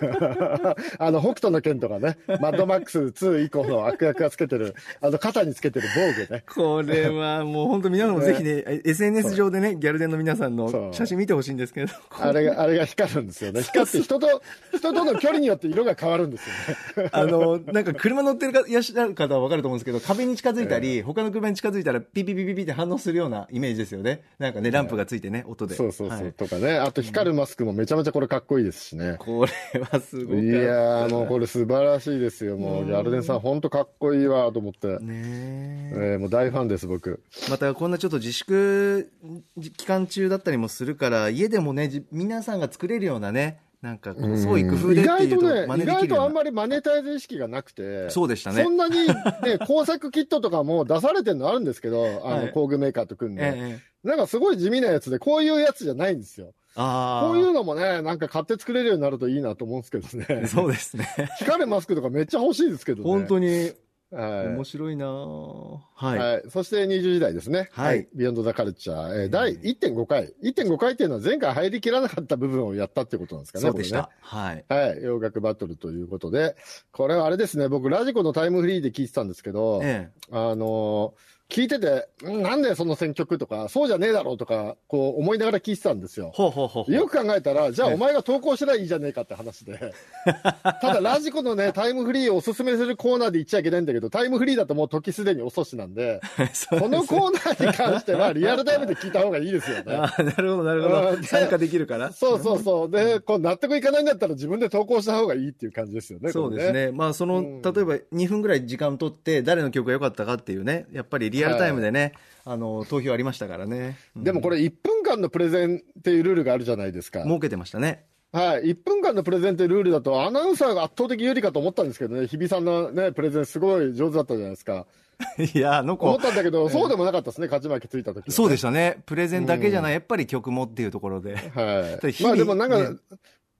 あの、北斗の拳とかね、マッドマックス2以降の悪役がつけてる、あの、肩につけてる防具ね。これはもう本当皆さんもぜひね、SNS 上でね、ギャルデンの皆さんの写真見てほしいんですけど。あれが、あれが光るんですよね。光って人と、人との距離によって色が変わるんですよね。あの、なんか車乗ってるかいらっしゃる方はわかると思うんですけど、壁に近づいたり、他の車に近づいたらピピピピピって反応するようなイメージですよね。なんかね、ランプがついてね、音で。そうそうそう。はいとかね。あと光るマスクもめちゃめちゃこれかっこいいですしね。これはすごく。いやーもうこれ素晴らしいですよ。もうギャルデンさん本当かっこいいわと思って。ねええーもう大ファンです僕。またこんなちょっと自粛期間中だったりもするから、家でもね、じ皆さんが作れるようなね、なんかこう、創意工夫で意っていうと外とね、意真似でき外とあんな。まりマネタイズ意識がなくて。そうでしたねそんなにね、工作キットとかも出されてるのあるんですけど、あの、はい工具メーカーと組んで。ええなんかすごい地味なやつで、こういうやつじゃないんですよ。ああ。こういうのもね、なんか買って作れるようになるといいなと思うんですけどね。そうですね。光るマスクとかめっちゃ欲しいですけどね。本当にはい。面白いなぁはい。はい。そして20時代ですね。はいビヨンドザカルチャー。えー第1.5回。1.5回っていうのは前回入りきらなかった部分をやったってことなんですかね。そうでしたこ。はい。はい。洋楽バトルということで。これはあれですね。僕、ラジコのタイムフリーで聞いてたんですけど、えあのー聞いてて、んなんでその選曲とか、そうじゃねえだろうとか、こう思いながら聞いてたんですよ。ほうほうほう。よく考えたら、じゃあええお前が投稿したらいいじゃねえかって話で。ただ、ラジコのね、タイムフリーをおすすめするコーナーで言っちゃいけないんだけど、タイムフリーだともう時すでに遅しなんで、そうこのコーナーに関しては リアルタイムで聞いた方がいいですよね。ああ、なるほど、なるほど。参加できるから。そうそうそう。で、こう納得いかないんだったら自分で投稿した方がいいっていう感じですよね。そうですこれ。ね。まあ、その、うん例えば2分ぐらい時間取って、誰の曲が良かったかっていうね、やっぱりリアルタイムでね、あの、投票ありましたからね。うんでもこれ1分間のプレゼンっていうルールがあるじゃないですか。設けてましたね。はい、1分間のプレゼンというルールだと、アナウンサーが圧倒的有利かと思ったんですけどね、日比さんのね、プレゼン、すごい上手だったじゃないですか。いや、あの子思っ、たんだけど、そうでもなかったですね、勝ち負けついた時はねそうでしたね。プレゼンだけじゃない、やっぱり曲もっていうところで。はい。まあでもなんか、ね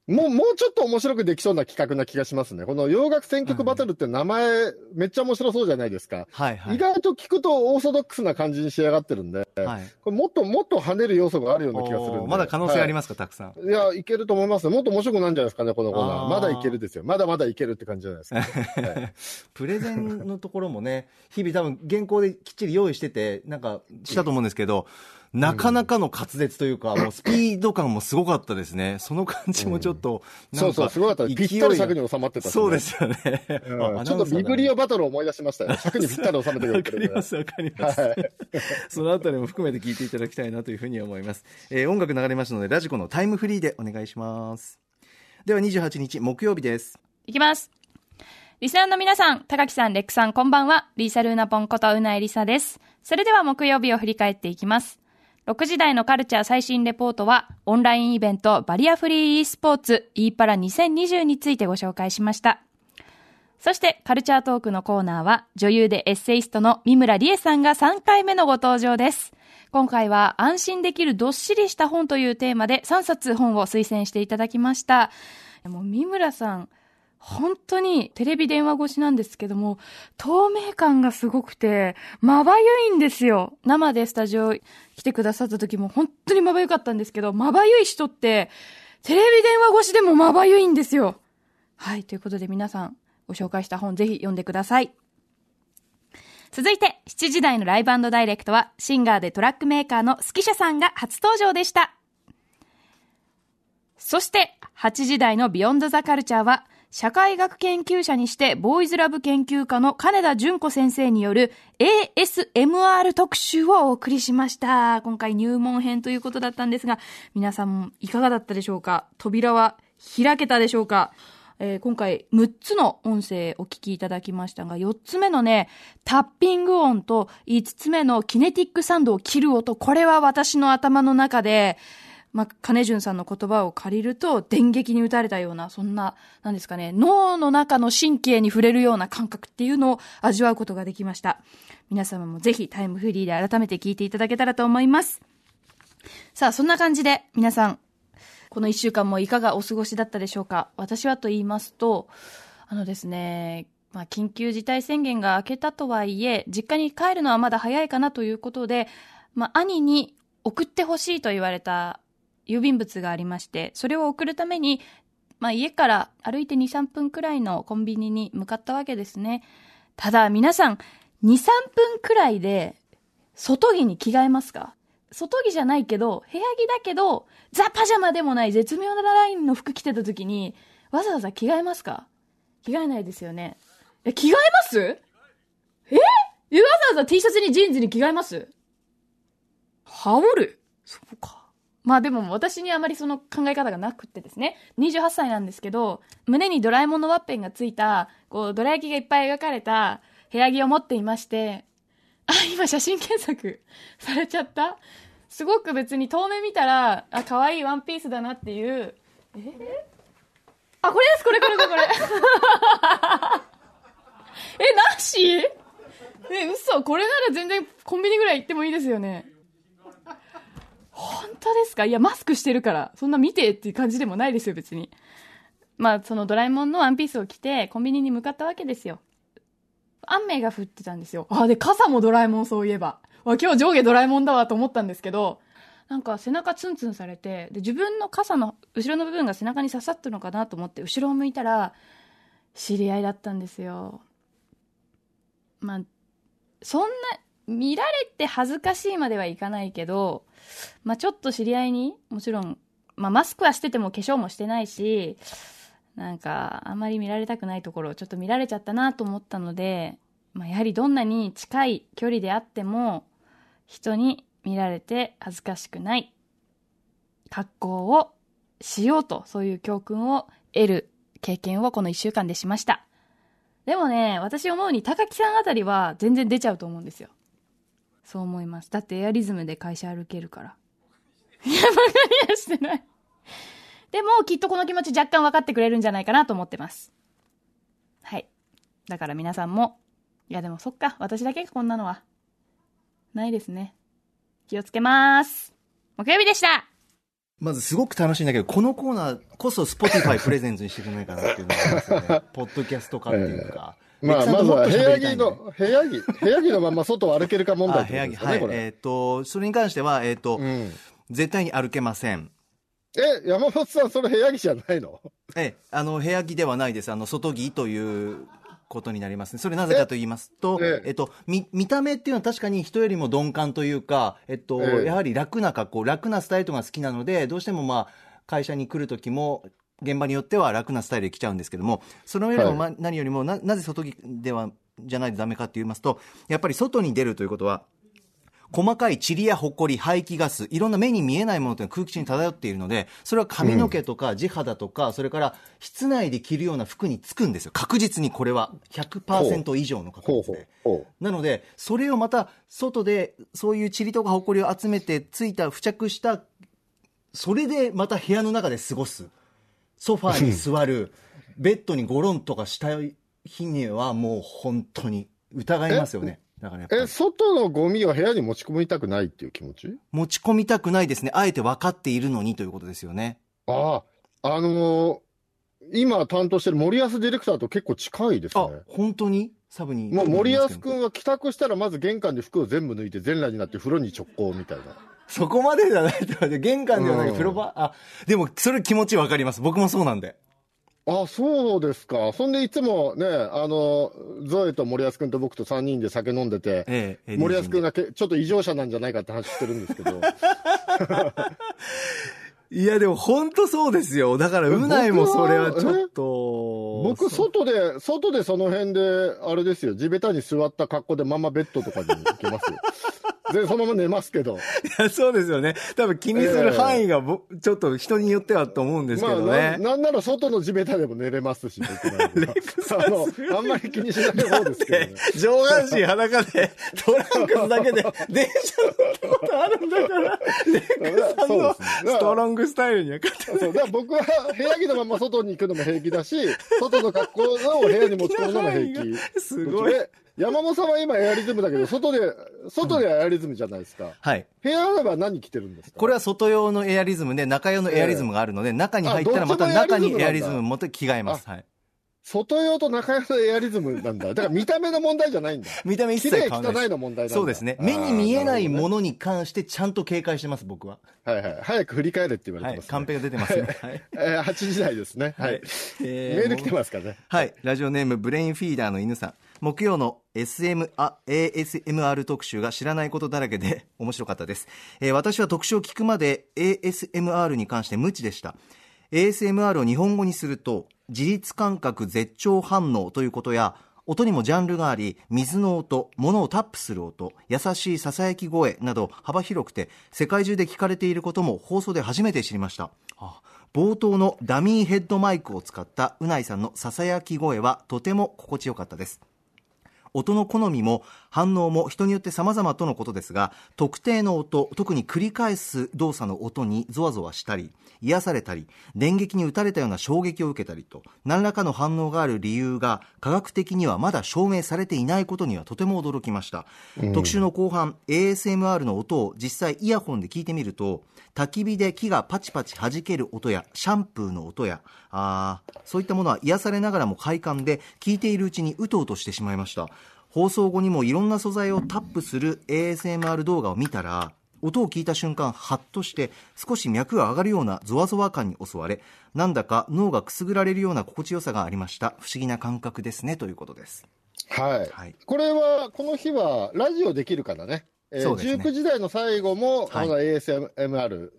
もう、もうちょっと面白くできそうな企画な気がしますね。この洋楽選曲バトルって名前、めっちゃ面白そうじゃないですか。はいはい。意外と聞くとオーソドックスな感じに仕上がってるんで、はいこれもっともっと跳ねる要素があるような気がするんで。まだ可能性ありまますか、たくさん。す。いや、いけると思います。もっと面白くなるんじゃないですかね、このコーナーまだいけるですよ。まだまだいけるって感じじゃないですか。はいプレゼンのところもね、日々多分原稿できっちり用意してて、なんかしたと思うんですけど、なかなかの滑舌というか、もうスピード感もすごかったですね。その感じもちょっと、なんかそうそう、すごかった。ぴ勢いがったり尺に収まってたそうですよね。うんちょっとビブリオバトルを思い出しましたよ。尺にぴったり収めてくわれてるんでかります、わかります。そのあたりも含めて聞いていただきたいなというふうに思います。えー音楽流れましたので、ラジコのタイムフリーでお願いします。では28日木曜日です。いきます。リスナーの皆さん、高木さん、レックさん、こんばんは。リーサルーナポンことうないりさです。それでは木曜日を振り返っていきます。6時台のカルチャー最新レポートは、オンラインイベントバリアフリー e スポーツ e パラ2020についてご紹介しました。そして、カルチャートークのコーナーは、女優でエッセイストの三村理恵さんが3回目のご登場です。今回は、安心できるどっしりした本というテーマで3冊本を推薦していただきました。もう三村さん、本当にテレビ電話越しなんですけども、透明感がすごくて、まばゆいんですよ。生でスタジオ来てくださった時も本当にまばゆかったんですけど、まばゆい人って、テレビ電話越しでもまばゆいんですよ。はい、ということで皆さん、ご紹介した本ぜひ読んでください。続いて、7時台のライブダイレクトは、シンガーでトラックメーカーのスキシャさんが初登場でした。そして、8時台のビヨンドザカルチャーは、社会学研究者にして、ボーイズラブ研究家の金田純子先生による ASMR 特集をお送りしました。今回入門編ということだったんですが、皆さんいかがだったでしょうか？扉は開けたでしょうか？えー今回6つの音声お聞きいただきましたが、4つ目のね、タッピング音と5つ目のキネティックサンドを切る音、これは私の頭の中で、まあ、金潤さんの言葉を借りると、電撃に打たれたような、そんな、なんですかね、脳の中の神経に触れるような感覚っていうのを味わうことができました。皆様もぜひタイムフリーで改めて聞いていただけたらと思います。さあ、そんな感じで、皆さん、この一週間もいかがお過ごしだったでしょうか？私はと言いますと、あのですね、まあ、緊急事態宣言が明けたとはいえ、実家に帰るのはまだ早いかなということで、まあ、兄に送ってほしいと言われた郵便物がありまして、それを送るために、まあ、家から歩いて2、3分くらいのコンビニに向かったわけですね。ただ、皆さん、2、3分くらいで、外着に着替えますか？外着じゃないけど、部屋着だけど、ザ・パジャマでもない絶妙なラインの服着てた時に、わざわざ着替えますか？着替えないですよね。え、着替えます？え？わざわざ T シャツにジーンズに着替えます？羽織る？そうか。まあでも私にあまりその考え方がなくてですね、28歳なんですけど、胸にドラえもんのワッペンがついた、こう、ドラ焼きがいっぱい描かれた部屋着を持っていまして、あ、今写真検索 されちゃったすごく別に遠目見たら、あ、可愛いワンピースだなっていう。え？あ、これです、これこれこれこれ。え、なし？え、嘘これなら全然コンビニぐらい行ってもいいですよね。本当ですか？いや、マスクしてるから、そんな見てっていう感じでもないですよ、別に。まあ、そのドラえもんのワンピースを着て、コンビニに向かったわけですよ。雨が降ってたんですよ。あ、で、傘もドラえもんそういえば。わ、今日上下ドラえもんだわと思ったんですけど、なんか背中ツンツンされて、で、自分の傘の後ろの部分が背中に刺さったのかなと思って、後ろを向いたら、知り合いだったんですよ。まあ、そんな、見られて恥ずかしいまではいかないけど、まあちょっと知り合いに、もちろん、まあマスクはしてても化粧もしてないし、なんか、あんまり見られたくないところをちょっと見られちゃったなと思ったので、まあやはりどんなに近い距離であっても、人に見られて恥ずかしくない格好をしようと、そういう教訓を得る経験をこの一週間でしました。でもね、私思うに高木さんあたりは全然出ちゃうと思うんですよ。そう思います。だってエアリズムで会社歩けるから。いや、バカにはしてない。でも、きっとこの気持ち若干分かってくれるんじゃないかなと思ってます。はい。だから皆さんも、いやでもそっか、私だけかこんなのは。ないですね。気をつけます。木曜日でしたまずすごく楽しいんだけど、このコーナーこそ Spotify プレゼントにしてくれないかなっていうのがありますよね。ポッドキャスト化っていうか。まあ、まずは部屋着の、部屋着、部屋着のまま外を歩けるか問題あ、って部屋着、はい。えっ、と、それに関しては、えっ、と、うん。絶対に歩けません。え、山本さん、それ部屋着じゃないの？ええ、あの、部屋着ではないです。あの、外着ということになりますね。それなぜかと言いますと、えええっと、見、見た目っていうのは確かに人よりも鈍感というか、えっと、ええやはり楽な格好、楽なスタイルが好きなので、どうしてもまあ、会社に来るときも、現場によっては楽なスタイルで来ちゃうんですけども、そのよりも、ま何よりもな、なぜ外着では、じゃないとダメかって言いますと、やっぱり外に出るということは、細かい塵や埃、排気ガス、いろんな目に見えないものというのが空気中に漂っているので、それは髪の毛とか地肌とか、それから室内で着るような服につくんですよ。確実にこれは。100%以上の確ほうほう率で。。ほなので、それをまた外でそういう塵とか埃を集めてついた、付着した、それでまた部屋の中で過ごす。ソファーに座る、ベッドにゴロンとかした日にはもう本当に疑いますよね。だからえ、外のゴミを部屋に持ち込みたくないっていう気持ち？持ち込みたくないですね。あえて分かっているのにということですよね。ああ、あのー今担当してる森保ディレクターと結構近いですあね。、本当に？サブに。もう森保君は帰宅したらまず玄関で服を全部脱いで全裸になって風呂に直行みたいな。そこまでじゃないって、玄関ではなくうん風呂場、あ、でもそれ気持ち分かります。僕もそうなんで。あ、そうですか。そんでいつもね、あの、ゾエと森保君と僕と3人で酒飲んでて、ええ森保君がけちょっと異常者なんじゃないかって話してるんですけど。いや、でも本当そうですよ。だから、えうないもそれはちょっと。僕、外で、外でその辺で、あれですよ、地べたに座った格好でままベッドとかに行けますよ。で、そのまま寝ますけど。いやそうですよね。多分気にする範囲がぼ、ちょっと人によってはと思うんですけまあ、どね。ななんなら外の地べたでも寝れますし、僕な あの、あんまり気にしない方ですけどね。上半身裸で、トランクスだけで、電車乗ったことあるんだから、レックさんのストロングスタイルには勝てない。そうだから僕は部屋着のまま外に行くのも平気だし、外の格好を部屋に持ち込むのも平気。すごい。で山本さんは今エアリズムだけど、外で、外でエアリズムじゃないですか。はい。部屋では何着てるんですか？これは外用のエアリズムで、中用のエアリズムがあるので、中に入ったらまた中にエアリズム持って着替えます。はい。外用と中用のエアリズムなんだ。だから見た目の問題じゃないんだ。見た目一切変わらない汚いの問題なんだ。そうですね。目に見えないもの。のに関してちゃんと警戒してます、僕は。はいはい。早く振り返れって言わはい。れてます、カンペが出てますね。はい。えー8時台ですね。はい。えメール来てますかね。はい。ラジオネーム、ブレインフィーダーの犬さん。木曜の SM、あ、ASMR 特集が知らないことだらけで 面白かったです。えー私は特集を聞くまで ASMR に関して無知でした。ASMR を日本語にすると、自律感覚絶頂反応ということや、音にもジャンルがあり、水の音、物をタップする音、優しいささやき声など幅広くて、世界中で聞かれていることも放送で初めて知りました。あ冒頭のダミーヘッドマイクを使ったうないさんのささやき声はとても心地よかったです。音の好みも反応も人によって様々とのことですが、特定の音、特に繰り返す動作の音にゾワゾワしたり、癒されたり、電撃に打たれたような衝撃を受けたりと、何らかの反応がある理由が科学的にはまだ証明されていないことにはとても驚きました。特集の後半、ASMR の音を実際イヤホンで聞いてみると、焚き火で木がパチパチ弾ける音や、シャンプーの音や、あーそういったものは癒されながらも快感で、聞いているうちにうとうとしてしまいました。放送後にもいろんな素材をタップする ASMR 動画を見たら、音を聞いた瞬間、ハッとして、少し脈が上がるようなゾワゾワ感に襲われ、なんだか脳がくすぐられるような心地よさがありました。不思議な感覚ですね、ということです。はい。はいこれは、この日は、ラジオできるからね。えーね19時台の最後も、はい ASMR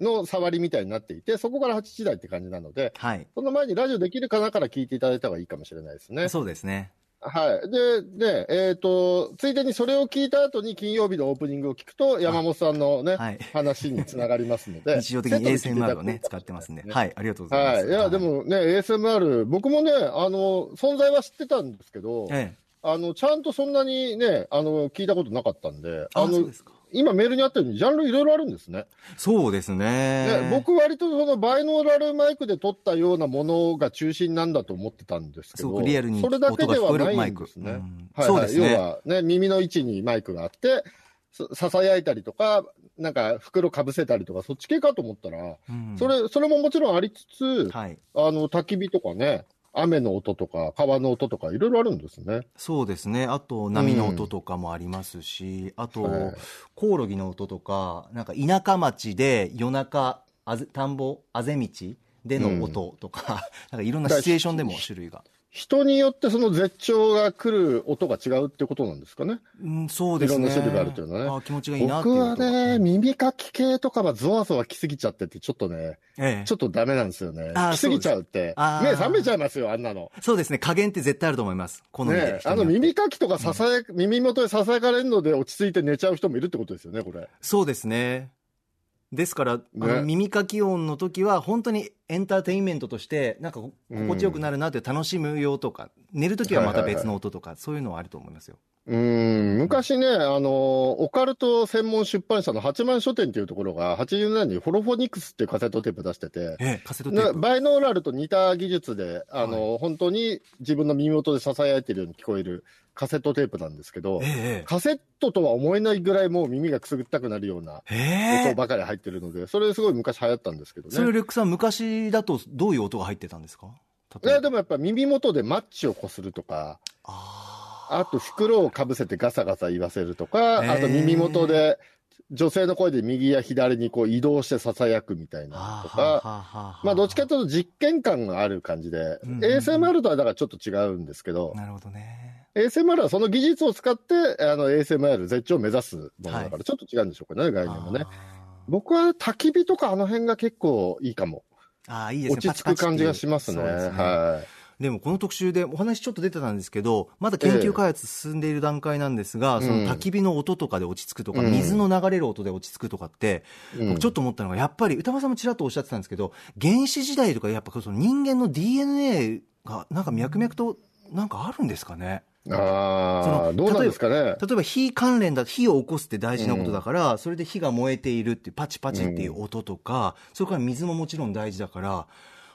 の触りみたいになっていて、そこから8時台って感じなので、はい。その前にラジオできるかなから聞いていただいた方がいいかもしれないですね。そうですね。はい。で、で、えっ、と、ついでにそれを聞いた後に金曜日のオープニングを聞くと、山本さんのね、はい話につながりますので。日常的に ASMR くをね、使ってますんで。はい、ありがとうございます。はい。いや、でもね、ASMR、僕もね、あの、存在は知ってたんですけど、ええ。あの、ちゃんとそんなにね、あの、聞いたことなかったんで、あの、今メールにあったように、ジャンルいろいろあるんですね。そうですね。ね僕割とそのバイノーラルマイクで撮ったようなものが中心なんだと思ってたんですけど、リアルにそれだけではないんですね。はいはい、そうですね要はね、耳の位置にマイクがあって、さささやいたりとか、なんか袋かぶせたりとか、そっち系かと思ったら、うんそれ、それももちろんありつつ、はい。あの、焚き火とかね、雨の音とか、川の音とか、いろいろあるんですね。そうですね。あと、波の音とかもありますし、あと、はいコオロギの音とか、なんか田舎町で夜中、あぜ田んぼ、あぜ道での音とか、なんかいろんなシチュエーションでも種類が。人によってその絶頂が来る音が違うってことなんですかね。うん、そうですね。いろんな種類があるっていうのはねあ気持ちがいいなってい僕はね、耳かき系とかはゾワゾワ来すぎちゃってて、ちょっとね、ええちょっとダメなんですよね。来すぎちゃうって目覚めちゃいますよ、あんなの。そうですね。加減って絶対あると思います。好みでね、あの耳かきとかささや、耳元でささやかれるので落ち着いて寝ちゃう人もいるってことですよね、これ。そうですね。ですから、ね耳かき音の時は、本当にエンターテインメントとして、なんかこ心地よくなるなって楽しむよとか、寝る時はまた別の音とか、そういうのはあると思いますよ。うーん、昔ね、あの、オカルト専門出版社の八幡書店っていうところが、80年代にホロフォニックスっていうカセットテープ出してて、ええ、カセットテーなプ。バイノーラルと似た技術で、あの、本当に自分の耳元で囁いてるように聞こえるカセットテープなんですけど、ええカセットとは思えないぐらいもう耳がくすぐったくなるようなええ音ばかり入ってるので、それすごい昔流行ったんですけどそれ、ね。レックさん、昔だとどういう音が入ってたんですか？例えば。ねでもやっぱ耳元でマッチをこするとか、あと袋をかぶせてガサガサ言わせるとか、あと耳元で女性の声で右や左にこう移動して囁くみたいなのとか、まあどっちかというと実験感がある感じで、うんうんうん。ASMR とはだからちょっと違うんですけど、なるほどね。ASMR はその技術を使って、あの ASMR 絶頂を目指すものだかはらちょっと違うんでしょうかね、概念もね。あ僕は焚き火とかあの辺が結構いいかも。ーあー、いいですね。落ち着く感じがしますね。ですはい。でもこの特集でお話ちょっと出てたんですけど、まだ研究開発進んでいる段階なんですが、えその焚き火の音とかで落ち着くとか、うん水の流れる音で落ち着くとかって、うん僕ちょっと思ったのが、やっぱり歌間さんもちらっとおっしゃってたんですけど、原始時代とかやっぱその人間の DNA がなんか脈々となんかあるんですかね？ああ、どうなんですかね？例えば火関連だ火を起こすって大事なことだから、それで火が燃えているっていうパチパチっていう音とか、それから水ももちろん大事だから、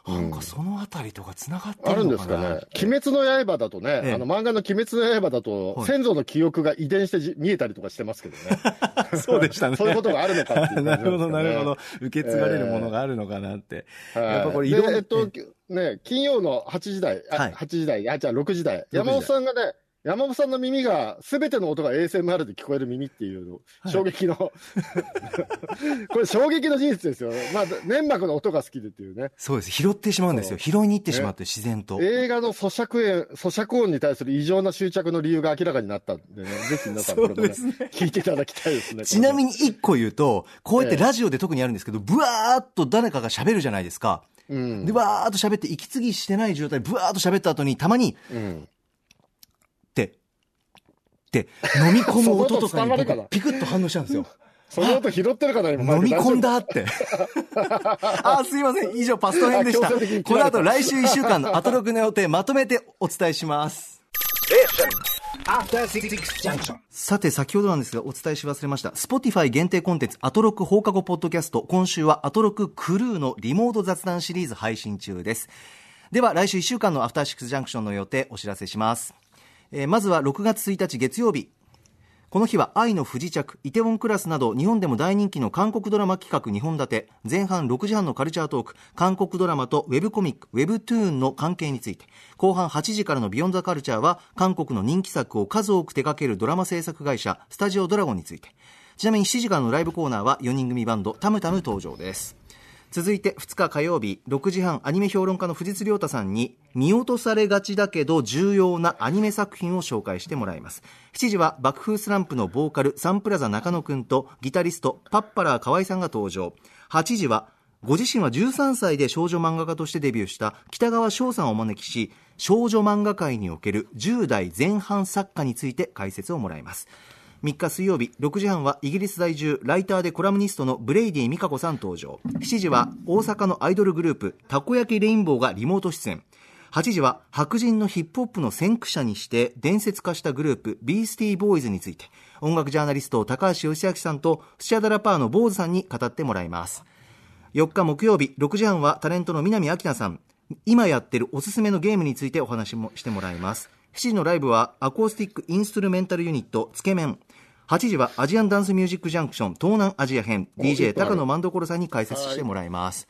なんかそのあたりとか繋がってあるんるのかなですかね？鬼滅の刃だとね、ええ。あの漫画の鬼滅の刃だと、はい。先祖の記憶が遺伝してじ見えたりとかしてますけどね。そうでしたね。そういうことがあるのかっていうな感じるほど、なるほど。受け継がれるものがあるのかなって。はい。やっぱこれいろんで、えっと、ね、金曜の8時台、あはい。8時台、あ、じゃあ6時台、6時台。山本さんがね、山本さんの耳が、すべての音が ASMR で聞こえる耳っていうの、衝撃の、これ衝撃の事実ですよ。まあ、粘膜の音が好きでっていうね。そうです。拾ってしまうんですよ。拾いに行ってしまって、自然と。映画の咀嚼音、咀嚼音に対する異常な執着の理由が明らかになったんでね、ぜひ皆さんこれもね、聞いていただきたいですね。ちなみに。に一個言うと、こうやってええラジオで特にあるんですけど、ブワーっと誰かが喋るじゃないですか。うんで、。わーっと喋って、息継ぎしてない状態で、ブワーっと喋った後に、たまに、うん。って、飲み込む音とかにピクッと反応しちゃうんですよ。その音拾ってるかな、今。飲み込んだ。だって。あー、すいません。以上、パスト編でした。この後、来週1週間のアトロクの予定、まとめてお伝えします。さて、先ほどなんですが、お伝えし忘れました。Spotify 限定コンテンツ、アトロック放課後ポッドキャスト。今週はアトロッククルーのリモート雑談シリーズ配信中です。では、来週1週間のアフターシックスジャンクションの予定、お知らせします。えーまずは6月1日月曜日。この日は愛の不時着、イテウォンクラスなど日本でも大人気の韓国ドラマ企画2本立て、前半6時半のカルチャートーク、韓国ドラマとウェブコミック、ウェブトゥーンの関係について、後半8時からのビヨンザカルチャーは韓国の人気作を数多く手掛けるドラマ制作会社、スタジオドラゴンについて、ちなみに7時からのライブコーナーは4人組バンド、タムタム登場です。続いて2日火曜日6時半アニメ評論家の藤津亮太さんに見落とされがちだけど重要なアニメ作品を紹介してもらいます。7時は爆風スランプのボーカルサンプラザ中野くんとギタリストパッパラー河合さんが登場。8時はご自身は13歳で少女漫画家としてデビューしたきたがわ翔さんをお招きし少女漫画界における10代前半作家について解説をもらいます。3日水曜日6時半はイギリス在住ライターでコラムニストのブレイディみかこさん登場。7時は大阪のアイドルグループたこ焼きレインボーがリモート出演。8時は白人のヒップホップの先駆者にして伝説化したグループビースティーボーイズについて。音楽ジャーナリスト高橋義明さんとスチャダラパーの坊主さんに語ってもらいます。4日木曜日6時半はタレントの南明菜さん。今やってるおすすめのゲームについてお話もしてもらいます。7時のライブはアコースティックインストゥルメンタルユニットつけ麺。8時はアジアンダンスミュージックジャンクション東南アジア編 DJ 高野万所さんに解説してもらいます、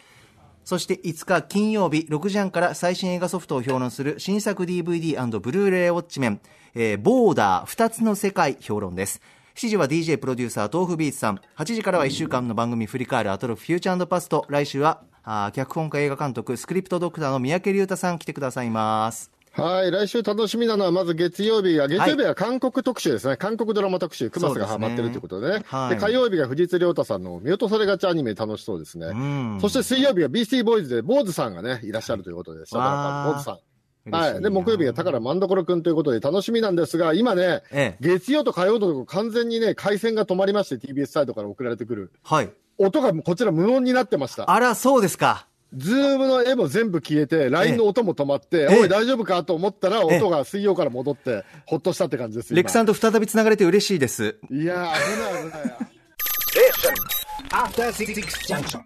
そして5日金曜日6時半から最新映画ソフトを評論する新作 DVD& ブルーレイウォッチメン、えーボーダー2つの世界評論です。7時は DJ プロデューサー豆腐ビーツさん。8時からは1週間の番組振り返るアトロフフューチャーパスト。来週はあー脚本家映画監督スクリプトドクターの三宅龍太さん来てくださいます。はい、来週楽しみなのは、まず月曜日は、月曜日は韓国特集ですね。韓国ドラマ特集、クマスがハマってるということでね。はいで、火曜日が藤津亮太さんの見落とされがちアニメ楽しそうですね。んそして水曜日は BC ボーイズで、坊主さんがね、いらっしゃるということで、シャバラパン坊主さん。はい。で、木曜日が宝万所くんということで楽しみなんですが、今ね、ええ月曜と火曜と完全にね、回線が止まりまして、TBS サイトから送られてくる。はい。音がこちら無音になってました。あら、そうですか。ズームの絵も全部消えて、LINE の音も止まって、ええおい、大丈夫かと思ったら、ええ音が水曜から戻って、ほっとしたって感じです。レックさんと。と再び繋がれて嬉しいです。いやー、危ない危ない。Station. After Six Junction.